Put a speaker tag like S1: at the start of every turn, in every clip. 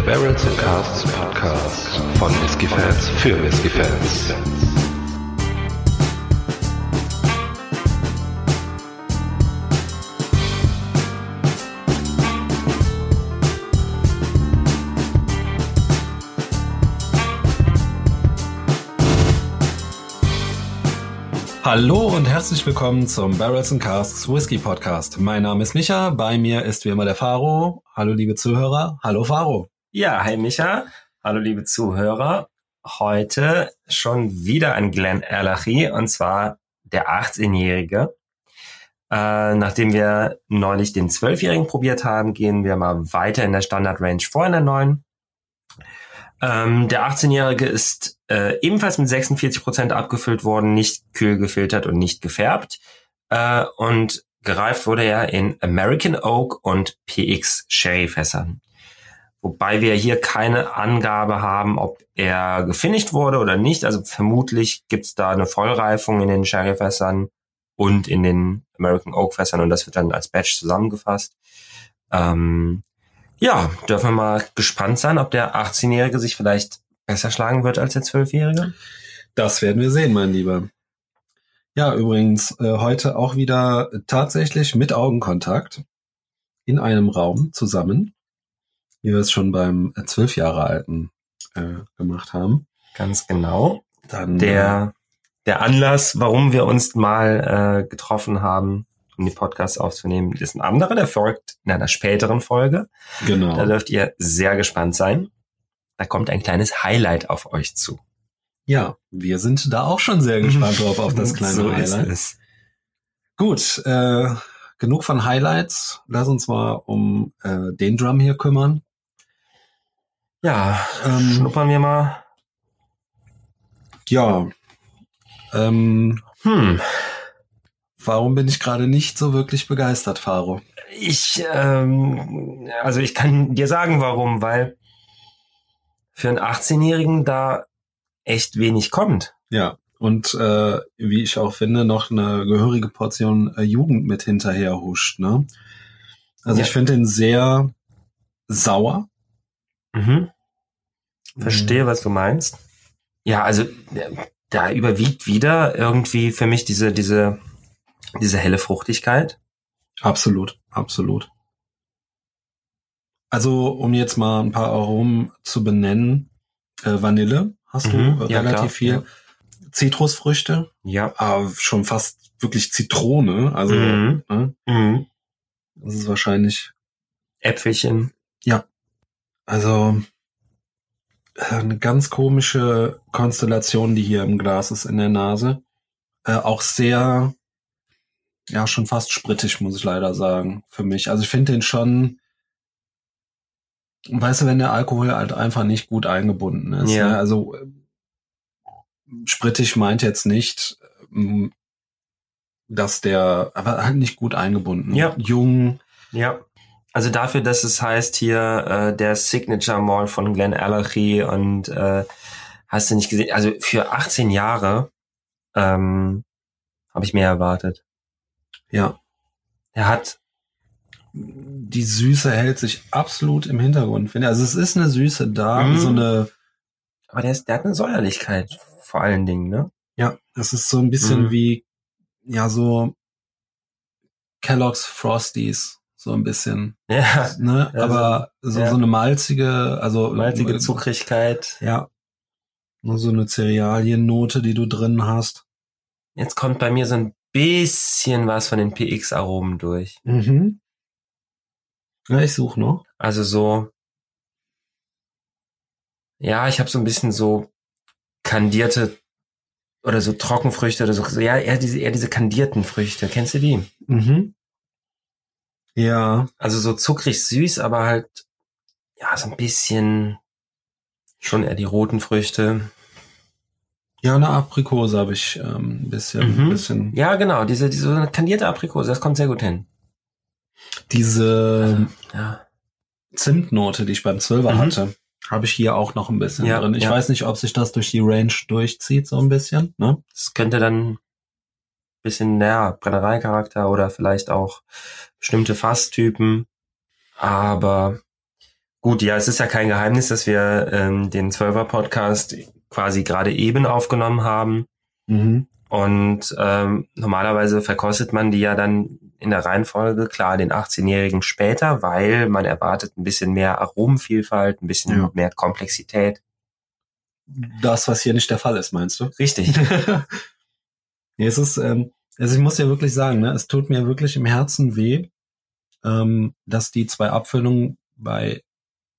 S1: Der Barrels and Casts Podcast von Whiskey Fans für Whiskey Fans.
S2: Hallo und herzlich willkommen zum Barrels and Casks Whisky Podcast. Mein Name ist Micha, bei mir ist wie immer der Faro. Hallo liebe Zuhörer, hallo Faro.
S3: Ja, hi Micha, hallo liebe Zuhörer. Heute schon wieder ein Glenn Erlachi und zwar der 18-Jährige. Äh, nachdem wir neulich den 12-Jährigen probiert haben, gehen wir mal weiter in der Standard Range vor in der neuen. Ähm, der 18-Jährige ist äh, ebenfalls mit 46 Prozent abgefüllt worden, nicht kühl gefiltert und nicht gefärbt. Äh, und gereift wurde er in American Oak und PX Sherry Fässern. Wobei wir hier keine Angabe haben, ob er gefinisht wurde oder nicht. Also vermutlich gibt's da eine Vollreifung in den Sherry Fässern und in den American Oak Fässern und das wird dann als Batch zusammengefasst. Ähm, ja, dürfen wir mal gespannt sein, ob der 18-Jährige sich vielleicht besser schlagen wird als der 12-Jährige.
S2: Das werden wir sehen, mein Lieber. Ja, übrigens, äh, heute auch wieder tatsächlich mit Augenkontakt in einem Raum zusammen, wie wir es schon beim äh, zwölf Jahre alten äh, gemacht haben.
S3: Ganz genau.
S2: Dann
S3: Der, der Anlass, warum wir uns mal äh, getroffen haben, um die Podcasts aufzunehmen, ist ein anderer, der folgt in einer späteren Folge.
S2: äh, genau.
S3: Da dürft ihr sehr gespannt sein. Da kommt ein kleines Highlight auf euch zu.
S2: Ja, wir sind da auch schon sehr gespannt drauf auf das kleine
S3: so ist
S2: Highlight.
S3: es.
S2: Gut, äh, genug von Highlights. Lass uns mal um äh, den Drum hier kümmern.
S3: Ja,
S2: Ähm,
S3: schnuppern wir mal.
S2: Ja. Ähm,
S3: Hm,
S2: warum bin ich gerade nicht so wirklich begeistert, Faro?
S3: ich, ähm, also ich kann dir sagen, warum, weil für einen 18-Jährigen da echt wenig kommt.
S2: Ja. Und äh, wie ich auch finde, noch eine gehörige Portion äh, Jugend mit hinterher huscht. Ne? Also
S3: Ja.
S2: ich finde den sehr sauer.
S3: Mhm. Verstehe, was du meinst. Ja, also äh, da überwiegt wieder irgendwie für mich diese, diese, diese helle Fruchtigkeit.
S2: Absolut, absolut. Also, um jetzt mal ein paar Aromen zu benennen, äh, Vanille hast
S3: Mhm,
S2: du äh,
S3: ja,
S2: relativ
S3: klar,
S2: viel.
S3: ja.
S2: Zitrusfrüchte,
S3: Ja.
S2: aber schon fast wirklich Zitrone. Also,
S3: Mhm.
S2: ne,
S3: Mhm.
S2: das ist wahrscheinlich,
S3: Äpfelchen.
S2: Also äh, eine ganz komische Konstellation, die hier im Glas ist in der Nase. Äh, auch sehr, ja, schon fast sprittig, muss ich leider sagen, für mich. Also ich finde den schon, weißt du, wenn der Alkohol halt einfach nicht gut eingebunden ist.
S3: Ja.
S2: Ne? Also sprittig meint jetzt nicht, ähm, dass der, aber halt nicht gut eingebunden.
S3: Ja.
S2: Jung,
S3: Ja. Also dafür, dass es heißt hier äh, der Signature Mall von Glenn Allergy und äh, hast du nicht gesehen, also für 18 Jahre ähm, habe ich mehr erwartet.
S2: ja.
S3: Er hat
S2: die Süße hält sich absolut im Hintergrund, finde ich. Also es ist eine Süße da,
S3: Mhm.
S2: so eine,
S3: Aber der, ist, der hat eine Säuerlichkeit vor allen Dingen, ne?
S2: ja, es ist so ein bisschen
S3: Mhm.
S2: wie, ja, so Kellogg's Frosties, so ein bisschen,
S3: Ja,
S2: ne?
S3: Ja,
S2: Aber so,
S3: ja.
S2: so eine malzige, also
S3: malzige
S2: äh,
S3: Zuckrigkeit.
S2: Ja. Nur so eine Cerealiennote, die du drin hast.
S3: Jetzt kommt bei mir so ein bisschen was von den PX-Aromen durch.
S2: Mhm. Ja, ich suche noch.
S3: Also so, ja, ich habe so ein bisschen so kandierte oder so Trockenfrüchte oder so, so ja, eher diese, eher diese kandierten Früchte. Kennst du die?
S2: Mhm. Ja,
S3: Also so zuckrig süß, aber halt, ja, so ein bisschen schon eher die roten Früchte.
S2: ja, eine Aprikose habe ich ähm, ein bisschen,
S3: Mhm.
S2: bisschen.
S3: Ja, genau, diese, diese kandierte Aprikose, das kommt sehr gut hin.
S2: Diese
S3: Ja.
S2: Zimtnote, die ich beim Zwölfer
S3: Mhm.
S2: hatte, habe ich hier auch noch ein bisschen
S3: Ja,
S2: drin. Ich
S3: ja.
S2: weiß nicht, ob sich das durch die Range durchzieht, so ein bisschen. Ne?
S3: Das könnte dann bisschen, ja, Brennereicharakter oder vielleicht auch bestimmte Fasstypen. Aber Gut, ja, es ist ja kein Geheimnis, dass wir ähm, den Zwölfer-Podcast quasi gerade eben aufgenommen haben.
S2: Mhm.
S3: Und ähm, normalerweise verkostet man die ja dann in der Reihenfolge, klar, den 18-Jährigen später, weil man erwartet ein bisschen mehr Aromenvielfalt, ein bisschen
S2: Ja.
S3: mehr Komplexität.
S2: Das, was hier nicht der Fall ist, meinst du?
S3: Richtig.
S2: nee, es ist, ähm, also ich muss ja wirklich sagen, ne, es tut mir wirklich im Herzen weh, ähm, dass die zwei Abfüllungen bei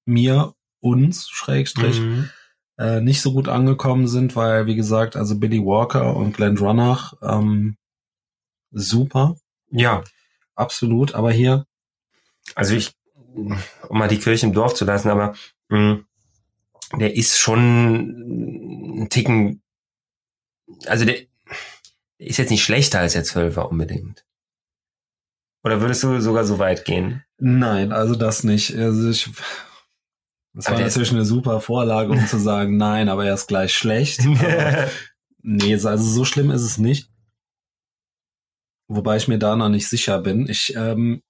S2: mir, uns, Schrägstrich,
S3: Mhm.
S2: äh, nicht so gut angekommen sind, weil, wie gesagt, also Billy Walker und Glenn Ronach, ähm, super,
S3: Ja,
S2: absolut, aber hier,
S3: also ich, um mal die Kirche im Dorf zu lassen, aber mh, der ist schon ein Ticken, also der ist jetzt nicht schlechter als der Zwölfer unbedingt. Oder würdest du sogar so weit gehen?
S2: nein, also das nicht. Also ich, das
S3: Aber
S2: war natürlich eine super Vorlage, um zu sagen, nein, aber er ist gleich schlecht. Aber Nee, so- also so schlimm ist es nicht. Wobei ich mir da noch nicht sicher bin. Ich ähm,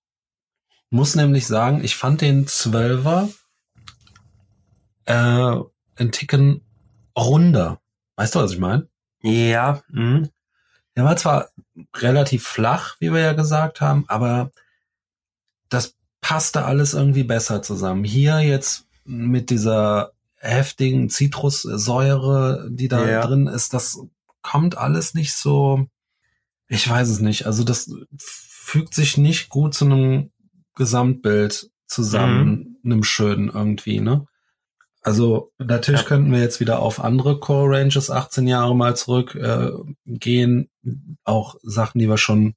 S2: muss nämlich sagen, ich fand den Zwölfer äh, ein Ticken runder. Weißt du, was ich meine?
S3: ja, mh.
S2: Der war zwar relativ flach, wie wir ja gesagt haben, aber das passte alles irgendwie besser zusammen. Hier jetzt mit dieser heftigen Zitrussäure, die da
S3: Ja.
S2: drin ist, das kommt alles nicht so, ich weiß es nicht. Also das fügt sich nicht gut zu einem Gesamtbild zusammen, einem schönen irgendwie, ne? Also natürlich
S3: Ja.
S2: könnten wir jetzt wieder auf andere Core Ranges 18 Jahre mal zurück äh, gehen. Auch Sachen, die wir schon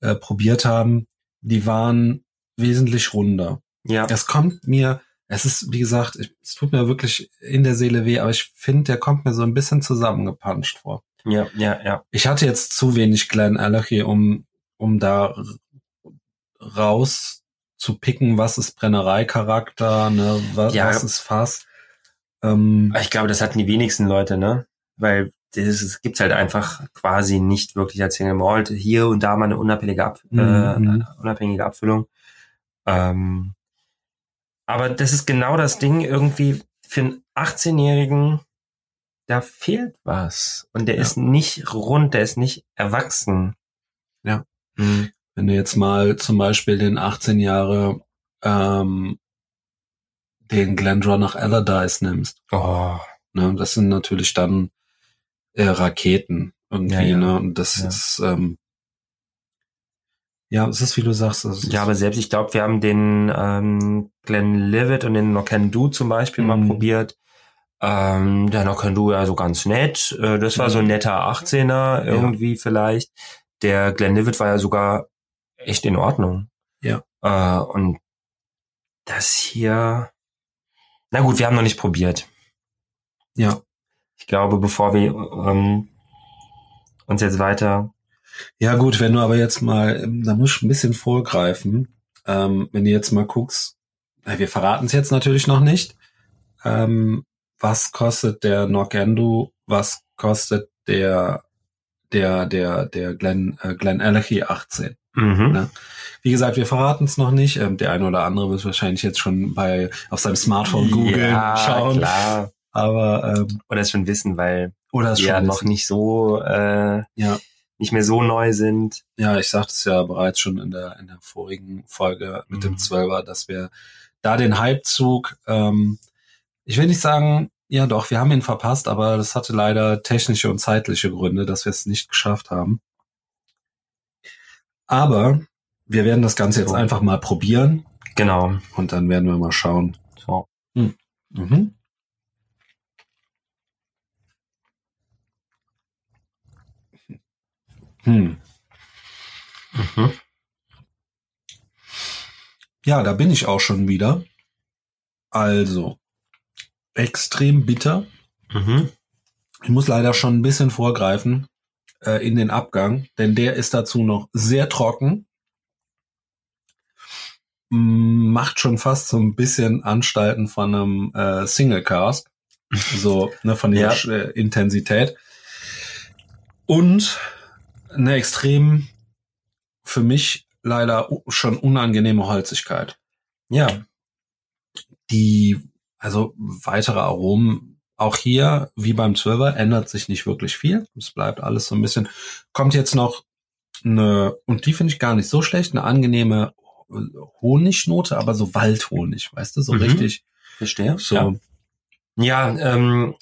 S2: äh, probiert haben, die waren wesentlich runder.
S3: ja,
S2: Es kommt mir, es ist, wie gesagt, ich, es tut mir wirklich in der Seele weh, aber ich finde, der kommt mir so ein bisschen zusammengepanscht vor.
S3: ja, ja, ja.
S2: Ich hatte jetzt zu wenig Glenn Allergy, um, um da raus zu picken, was ist Brennereicharakter, ne, was,
S3: Ja.
S2: was ist Fass. Ähm,
S3: Ich glaube, das hatten die wenigsten Leute, ne? Weil das es gibt's halt einfach quasi nicht wirklich als Single Malt. Hier und da mal eine unabhängige, Ab
S2: Mhm.
S3: äh, unabhängige Abfüllung. Ähm, aber das ist genau das Ding irgendwie für einen 18-Jährigen, da fehlt was. Und der
S2: Ja.
S3: ist nicht rund, der ist nicht erwachsen.
S2: Ja.
S3: Mhm.
S2: wenn du jetzt mal zum Beispiel den 18 Jahre ähm, den Glendronach Allardyce nimmst,
S3: Oh,
S2: ne, das sind natürlich dann äh, Raketen irgendwie,
S3: Ja, ja.
S2: ne, und das
S3: Ja.
S2: ist ähm, ja, es ist wie du sagst,
S3: Ja, aber selbst ich glaube, wir haben den ähm, Glenn Livet und den Nokendu zum Beispiel mal
S2: Mhm.
S3: probiert. Ähm, der Nokendu ja so ganz nett. Äh, das war so ein
S2: Mhm.
S3: netter 18er irgendwie vielleicht. Der Glenn Livet war ja sogar echt in Ordnung.
S2: Ja.
S3: Äh, und das hier, na gut, wir haben noch nicht probiert.
S2: ja,
S3: Ich glaube, bevor wir ähm, uns jetzt weiter
S2: Ja gut, wenn du aber jetzt mal, ähm, da muss ich ein bisschen vorgreifen, ähm, wenn du jetzt mal guckst, wir verraten es jetzt natürlich noch nicht, ähm, was kostet der Nokendu, was kostet der der der der Glenn äh, Glenn Allergy 18.
S3: mhm.
S2: Ja. Wie gesagt, wir verraten es noch nicht. Ähm, der eine oder andere wird wahrscheinlich jetzt schon bei auf seinem Smartphone googeln,
S3: ja,
S2: schauen.
S3: klar.
S2: Aber ähm,
S3: Oder es schon wissen, weil
S2: oder es
S3: ja
S2: schon
S3: noch nicht so äh,
S2: Ja.
S3: nicht mehr so neu sind.
S2: Ja, ich sagte es ja bereits schon in der, in der vorigen Folge mit dem
S3: Mhm.
S2: Zwölfer, dass wir da den Hypezug, ähm, ich will nicht sagen, ja doch, wir haben ihn verpasst, aber das hatte leider technische und zeitliche Gründe, dass wir es nicht geschafft haben. Aber wir werden das Ganze jetzt einfach mal probieren
S3: Genau.
S2: und dann werden wir mal schauen.
S3: So.
S2: Mhm. Hm.
S3: Mhm.
S2: Ja, da bin ich auch schon wieder. Also, extrem bitter.
S3: Mhm.
S2: Ich muss leider schon ein bisschen vorgreifen äh, in den Abgang, denn der ist dazu noch sehr trocken. Mm, Macht schon fast so ein bisschen Anstalten von einem äh, Single Cast. So, ne, von der
S3: Ja.
S2: äh, Intensität. Und eine extrem für mich leider schon unangenehme Holzigkeit.
S3: Ja.
S2: die, also weitere Aromen, auch hier, wie beim Zwölfer, ändert sich nicht wirklich viel. Es bleibt alles so ein bisschen, kommt jetzt noch eine, und die finde ich gar nicht so schlecht, eine angenehme Honignote, aber so Waldhonig, weißt du, so
S3: Mhm.
S2: richtig.
S3: Verstehe.
S2: So,
S3: Ja, ja ähm,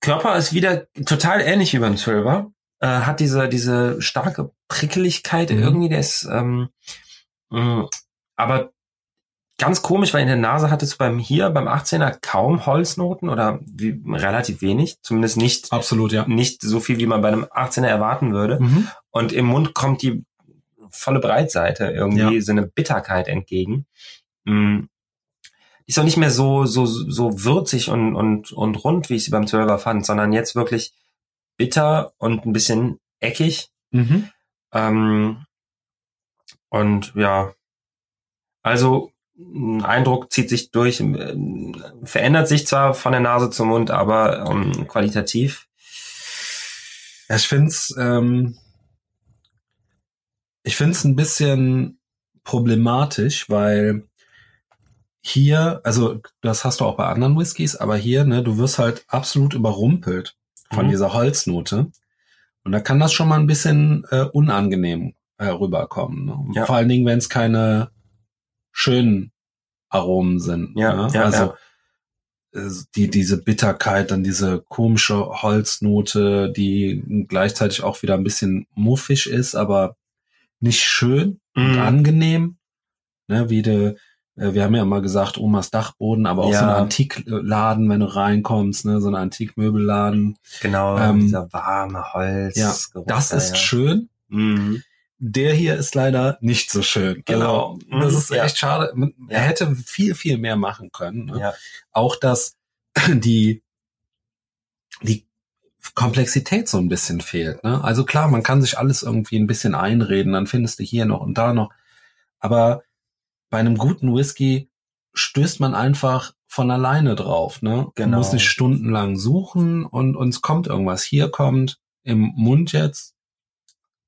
S3: Körper ist wieder total ähnlich wie beim Zwölfer. Äh, hat diese, diese starke Prickeligkeit
S2: Mhm.
S3: irgendwie, der ist, ähm, mh, aber ganz komisch, weil in der Nase hattest du beim hier, beim 18er kaum Holznoten oder wie, relativ wenig, zumindest nicht,
S2: absolut, ja.
S3: nicht so viel, wie man bei einem 18er erwarten würde.
S2: Mhm.
S3: Und im Mund kommt die volle Breitseite irgendwie
S2: Ja.
S3: so eine Bitterkeit entgegen. Mm. Ist auch nicht mehr so, so, so würzig und, und, und rund, wie ich sie beim Zwölfer fand, sondern jetzt wirklich bitter und ein bisschen eckig.
S2: Mhm.
S3: Ähm, und ja, also Eindruck zieht sich durch, ähm, verändert sich zwar von der Nase zum Mund, aber ähm, qualitativ.
S2: Ja, ich find's, ähm, ich find's ein bisschen problematisch, weil hier, also das hast du auch bei anderen Whiskys, aber hier, ne, du wirst halt absolut überrumpelt von
S3: Mhm.
S2: dieser Holznote. Und da kann das schon mal ein bisschen äh, unangenehm äh, rüberkommen. Ne?
S3: Ja.
S2: Vor allen Dingen, wenn es keine schönen Aromen sind.
S3: Ja,
S2: ne?
S3: ja,
S2: also äh, die diese Bitterkeit, dann diese komische Holznote, die gleichzeitig auch wieder ein bisschen muffig ist, aber nicht schön und
S3: Mhm.
S2: angenehm. Ne, wie de, äh, wir haben ja immer gesagt, Omas Dachboden, aber auch
S3: Ja.
S2: so ein Antikladen, wenn du reinkommst, ne, so ein Antikmöbelladen.
S3: Genau,
S2: Ähm,
S3: dieser warme Holz.
S2: Ja, Das ist schön.
S3: Mhm.
S2: Der hier ist leider nicht so schön.
S3: Genau.
S2: Also, das
S3: Mhm.
S2: ist
S3: Ja.
S2: echt schade. Man-
S3: Ja.
S2: Er hätte viel, viel mehr machen können. Ne?
S3: Ja.
S2: Auch, dass die, die Komplexität so ein bisschen fehlt. Ne? Also klar, man kann sich alles irgendwie ein bisschen einreden, dann findest du hier noch und da noch. Aber bei einem guten Whisky stößt man einfach von alleine drauf. Ne?
S3: Genau.
S2: Du musst nicht stundenlang suchen und uns kommt irgendwas. Hier kommt im Mund jetzt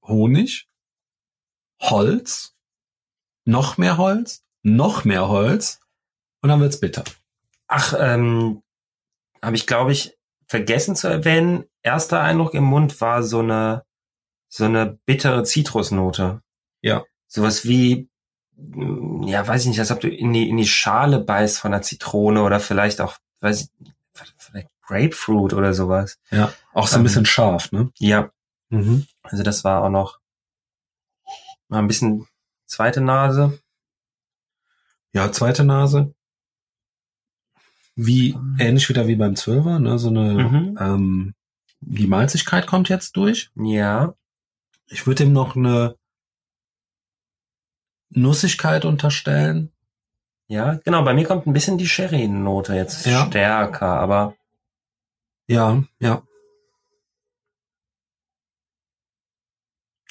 S2: Honig, Holz, noch mehr Holz, noch mehr Holz und dann wird's bitter.
S3: Ach, ähm, habe ich, glaube ich, vergessen zu erwähnen. Erster Eindruck im Mund war so eine, so eine bittere Zitrusnote.
S2: Ja.
S3: Sowas wie, ja, weiß ich nicht, als ob du in die, in die Schale beißt von einer Zitrone oder vielleicht auch, weiß ich, vielleicht Grapefruit oder sowas.
S2: Ja, auch so ein
S3: Ähm,
S2: bisschen scharf, ne?
S3: Ja,
S2: Mhm.
S3: also das war auch noch mal ein bisschen zweite Nase.
S2: Ja, zweite Nase. Wie, ähnlich wieder wie beim Zwölfer, ne? So eine,
S3: Mhm.
S2: ähm, die Malzigkeit kommt jetzt durch.
S3: Ja,
S2: Ich würde ihm noch eine Nussigkeit unterstellen.
S3: ja, genau. Bei mir kommt ein bisschen die Sherry-Note jetzt
S2: Ja.
S3: stärker, aber
S2: Ja, ja.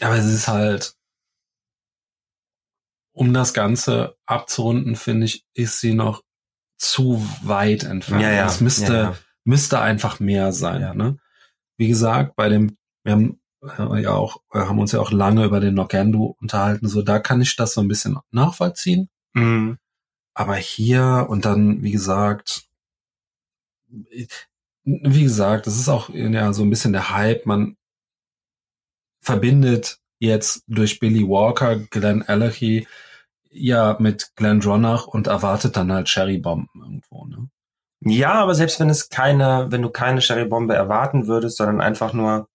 S2: Aber es ist halt, um das Ganze abzurunden, finde ich, ist sie noch zu weit entfernt.
S3: ja, ja.
S2: Es müsste,
S3: ja,
S2: müsste einfach mehr sein.
S3: Ja.
S2: Ne? Wie gesagt, bei dem, wir haben ja auch, äh, haben uns ja auch lange über den Nogendo unterhalten. So, da kann ich das so ein bisschen nachvollziehen.
S3: Mhm.
S2: Aber hier und dann, wie gesagt, wie gesagt, das ist auch ja so ein bisschen der Hype. Man verbindet jetzt durch Billy Walker, Glenn Allergy ja mit Glenn Dronach und erwartet dann halt Cherrybomben irgendwo. Ne?
S3: Ja, aber selbst wenn es keine, wenn du keine Sherry-Bombe erwarten würdest, sondern einfach nur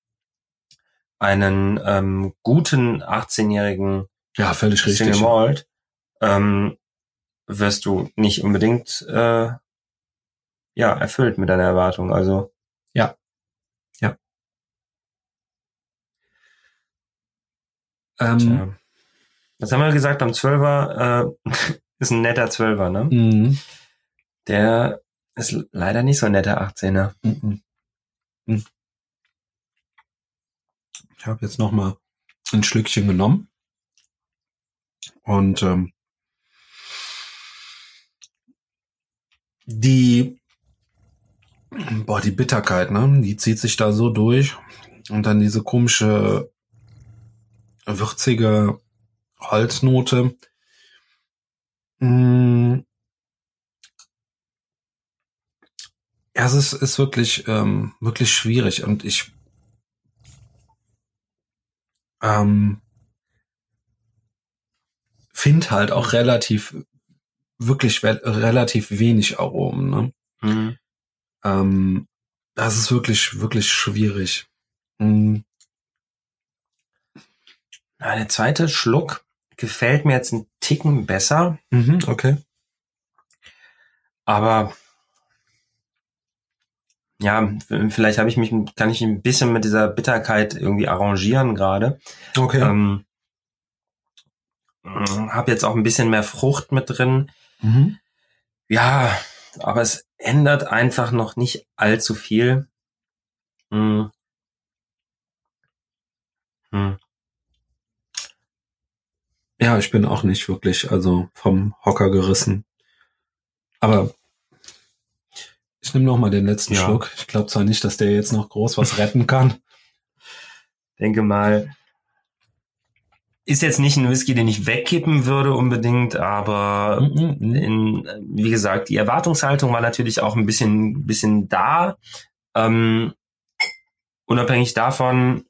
S3: einen ähm, guten 18-jährigen
S2: Ja, völlig
S3: Single
S2: richtig.
S3: Malt, ähm, wirst du nicht unbedingt äh, ja erfüllt mit deiner Erwartung. Also
S2: Ähm,
S3: tja. Was haben wir gesagt beim Zwölfer? Äh, ist ein netter Zwölfer, ne?
S2: mhm.
S3: Der ist leider nicht so ein netter 18er.
S2: Mhm. Mhm. Ich habe jetzt noch mal ein Schlückchen genommen und ähm, die boah die Bitterkeit, ne, die zieht sich da so durch und dann diese komische würzige Holznote. Mm, ja, es ist, ist wirklich, ähm, wirklich schwierig und ich ähm, finde halt auch relativ, wirklich relativ wenig Aromen. Ne? Mhm. Ähm, das ist wirklich, wirklich schwierig. Mhm.
S3: Na, der zweite Schluck gefällt mir jetzt ein Ticken besser.
S2: Mhm, okay.
S3: Aber ja, vielleicht habe ich mich, kann ich ein bisschen mit dieser Bitterkeit irgendwie arrangieren gerade.
S2: Okay. Ähm,
S3: habe jetzt auch ein bisschen mehr Frucht mit drin.
S2: Mhm.
S3: Ja, aber es ändert einfach noch nicht allzu viel. Hm.
S2: Ja, ich bin auch nicht wirklich also vom Hocker gerissen. Aber ich nehme noch mal den letzten ja. Schluck. Ich glaube zwar nicht, dass der jetzt noch groß was retten kann.
S3: Denke mal, ist jetzt nicht ein Whisky, den ich wegkippen würde unbedingt, aber mm, mm. in, wie gesagt, die Erwartungshaltung war natürlich auch ein bisschen, bisschen da. Ähm, unabhängig davon,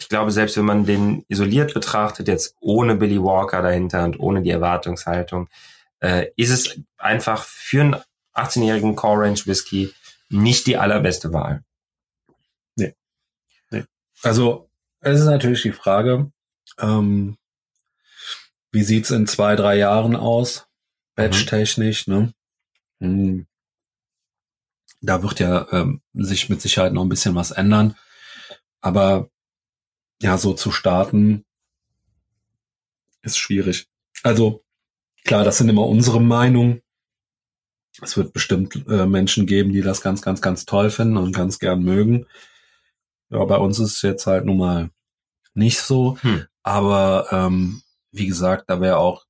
S3: ich glaube, selbst wenn man den isoliert betrachtet, jetzt ohne Billy Walker dahinter und ohne die Erwartungshaltung, äh, ist es einfach für einen 18-jährigen Core Range Whisky nicht die allerbeste Wahl.
S2: Nee. nee. Also, es ist natürlich die Frage, ähm, wie sieht's in zwei, drei Jahren aus? Batch-technisch, ne? Hm. Da wird ja ähm, sich mit Sicherheit noch ein bisschen was ändern. Aber ja, so zu starten ist schwierig. Also klar, das sind immer unsere Meinungen. Es wird bestimmt äh, Menschen geben, die das ganz, ganz, ganz toll finden und ganz gern mögen. Ja, bei uns ist es jetzt halt nun mal nicht so. Hm. Aber ähm, wie gesagt, da wäre auch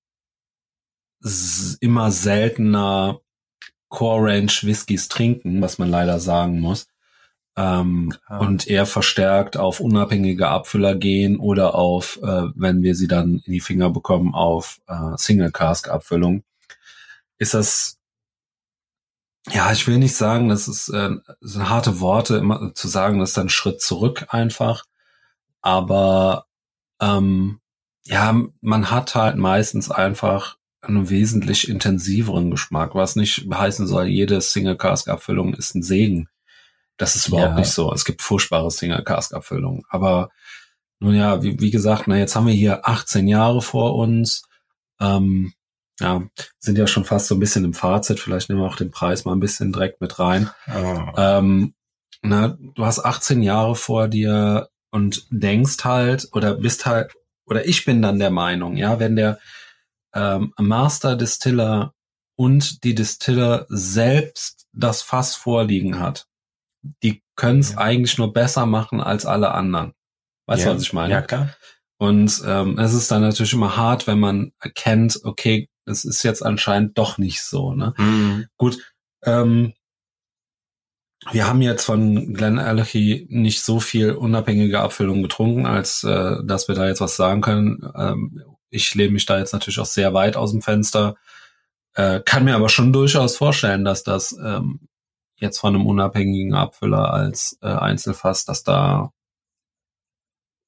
S2: immer seltener Core Range Whiskys trinken, was man leider sagen muss ähm, und eher verstärkt auf unabhängige Abfüller gehen oder auf, äh, wenn wir sie dann in die Finger bekommen, auf äh, Single Cask Abfüllung, ist das ja, ich will nicht sagen, das ist äh, sind harte Worte, immer zu sagen, das ist ein Schritt zurück einfach, aber ähm, ja, man hat halt meistens einfach einen wesentlich intensiveren Geschmack, was nicht heißen soll, jede Single Cask Abfüllung ist ein Segen. Das ist überhaupt ja. nicht so. Es gibt furchtbare Single-Cask-Abfüllungen. Aber nun ja, wie, wie gesagt, na, jetzt haben wir hier 18 Jahre vor uns. Ähm, ja, sind ja schon fast so ein bisschen im Fazit. Vielleicht nehmen wir auch den Preis mal ein bisschen direkt mit rein. Oh. Ähm, na, du hast 18 Jahre vor dir und denkst halt oder bist halt, oder ich bin dann der Meinung, ja, wenn der ähm, Master Distiller und die Distiller selbst das Fass vorliegen hat, die können es ja. eigentlich nur besser machen als alle anderen. Weißt du, was ich meine?
S3: Ja, klar.
S2: Und ähm, es ist dann natürlich immer hart, wenn man erkennt, okay, es ist jetzt anscheinend doch nicht so. Ne?
S3: Mhm.
S2: Gut, ähm, wir haben jetzt von Glenn Allergy nicht so viel unabhängige Abfüllung getrunken, als äh, dass wir da jetzt was sagen können. Ähm, ich lehne mich da jetzt natürlich auch sehr weit aus dem Fenster, äh, kann mir aber schon durchaus vorstellen, dass das ähm, jetzt von einem unabhängigen Abfüller als äh, Einzelfass, dass da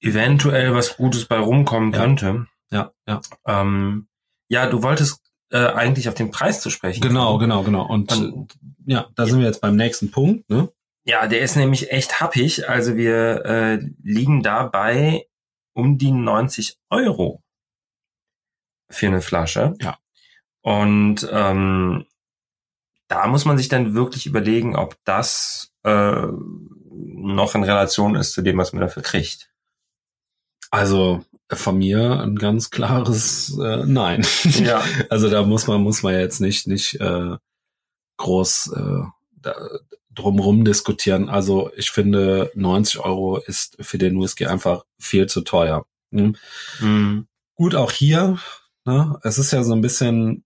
S3: eventuell was Gutes bei rumkommen
S2: ja.
S3: könnte.
S2: Ja, ja.
S3: Ähm, ja, du wolltest äh, eigentlich auf den Preis zu sprechen.
S2: Genau, genau, genau. Und, Und ja, da ja. sind wir jetzt beim nächsten Punkt. Ne?
S3: Ja, der ist nämlich echt happig. Also wir äh, liegen dabei um die 90 Euro für eine Flasche.
S2: Ja.
S3: Und ähm, da muss man sich dann wirklich überlegen, ob das äh, noch in Relation ist zu dem, was man dafür kriegt.
S2: Also von mir ein ganz klares äh, Nein.
S3: Ja.
S2: also da muss man muss man jetzt nicht nicht äh, groß äh, da, drumrum diskutieren. Also ich finde 90 Euro ist für den Whisky einfach viel zu teuer.
S3: Mhm. Mhm.
S2: Gut, auch hier. Ne, es ist ja so ein bisschen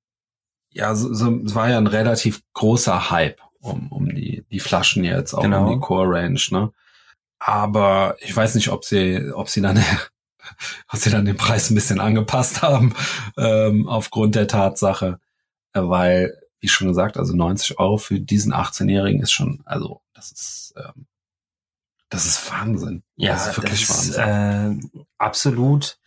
S2: ja, so, so, es war ja ein relativ großer Hype um, um die, die Flaschen jetzt, auch genau. um die Core Range, ne? Aber ich weiß nicht, ob sie, ob sie dann, ob sie dann den Preis ein bisschen angepasst haben, ähm, aufgrund der Tatsache, äh, weil, wie schon gesagt, also 90 Euro für diesen 18-Jährigen ist schon, also das ist, ähm, das ist Wahnsinn.
S3: Ja,
S2: das ist wirklich
S3: das ist,
S2: Wahnsinn.
S3: äh, absolut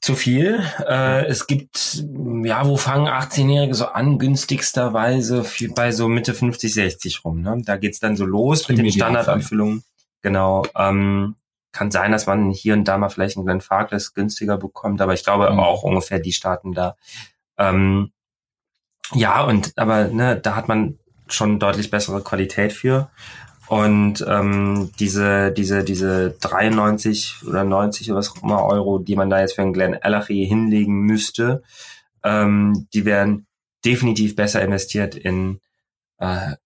S3: zu viel. Äh, es gibt, ja, wo fangen 18-Jährige so an, günstigsterweise für, bei so Mitte 50, 60 rum. Ne? Da geht's dann so los mit den
S2: Idealfall.
S3: Standardabfüllungen. Genau. Ähm, kann sein, dass man hier und da mal vielleicht einen Glen Farkless günstiger bekommt, aber ich glaube
S2: Mhm.
S3: auch ungefähr die starten da. Ähm, ja, und aber ne, da hat man schon deutlich bessere Qualität für. Und ähm, diese, diese, diese 93 oder 90 oder was auch immer Euro, die man da jetzt für einen Glen Ellery hinlegen müsste, ähm, die wären definitiv besser investiert in äh,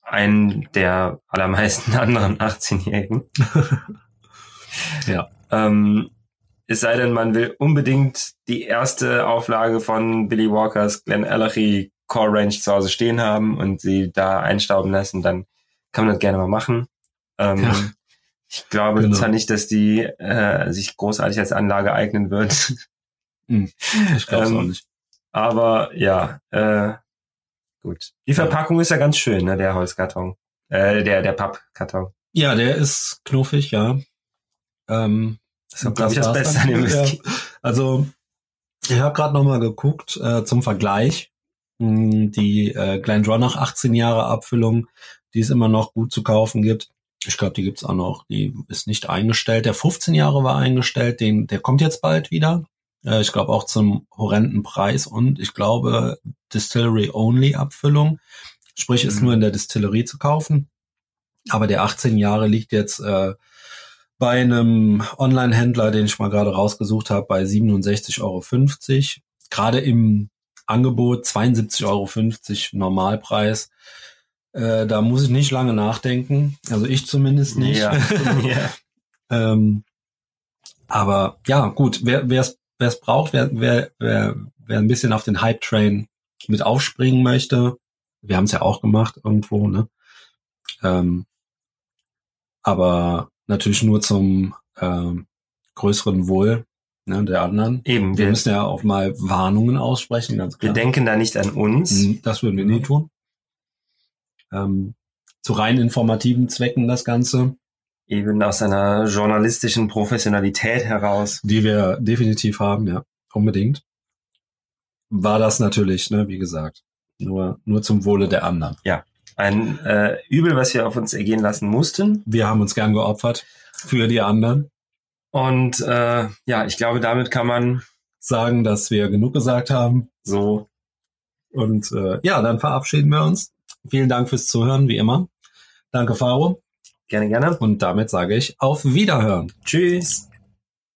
S3: einen der allermeisten anderen 18-Jährigen.
S2: Ja.
S3: Ähm, es sei denn, man will unbedingt die erste Auflage von Billy Walkers Glen Ellery Core Range zu Hause stehen haben und sie da einstauben lassen, dann kann man das gerne mal machen. Ähm,
S2: Ja.
S3: Ich glaube
S2: Genau.
S3: zwar nicht, dass die äh, sich großartig als Anlage eignen wird,
S2: Ich glaube es
S3: ähm,
S2: auch nicht.
S3: aber ja, äh, gut. Die
S2: Ja.
S3: Verpackung ist ja ganz schön, ne, der Holzkarton. Äh, der, der Pappkarton.
S2: Ja, der ist knuffig, ja. Ähm,
S3: Das ist, glaube ich, das Beste an dem Whisky.
S2: Ja. Also, ich habe gerade noch mal geguckt äh, zum Vergleich. Mh, Die äh, Glendronach 18 Jahre Abfüllung, die es immer noch gut zu kaufen gibt. Ich glaube, die gibt's auch noch. Die ist nicht eingestellt. Der 15 Jahre war eingestellt. Den, der kommt jetzt bald wieder. Äh, ich glaube auch zum horrenden Preis und ich glaube Distillery Only Abfüllung. Sprich, ist
S3: Mhm.
S2: nur in der Distillerie zu kaufen. Aber der 18 Jahre liegt jetzt äh, bei einem Online-Händler, den ich mal gerade rausgesucht habe, bei 67,50 Euro. Gerade im Angebot 72,50 Euro Normalpreis. Äh, da muss ich nicht lange nachdenken. Also ich zumindest nicht.
S3: Ja. ja.
S2: ähm, aber ja, gut, wer es wer es braucht, wer, wer, wer, wer ein bisschen auf den Hype-Train mit aufspringen möchte, wir haben es ja auch gemacht irgendwo, ne? Ähm, aber natürlich nur zum ähm, größeren Wohl ne, der anderen.
S3: Eben,
S2: Wir
S3: wir,
S2: müssen ja auch mal Warnungen aussprechen, ganz
S3: wir
S2: klar.
S3: denken da nicht an uns.
S2: Mhm, Das würden wir nie tun. Ähm, zu rein informativen Zwecken das Ganze,
S3: Eben aus einer journalistischen Professionalität heraus.
S2: die wir definitiv haben, ja, unbedingt. War das natürlich, ne, wie gesagt, nur, nur zum Wohle der anderen.
S3: Ein äh, Übel, was wir auf uns ergehen lassen mussten.
S2: Wir haben uns gern geopfert für die anderen.
S3: Und äh, ja, ich glaube, damit kann man
S2: Sagen, dass wir genug gesagt haben.
S3: so
S2: Und äh, ja, dann verabschieden wir uns. Vielen Dank fürs Zuhören, wie immer. Danke, Faro.
S3: gerne, gerne.
S2: Und damit sage ich auf Wiederhören.
S3: Tschüss.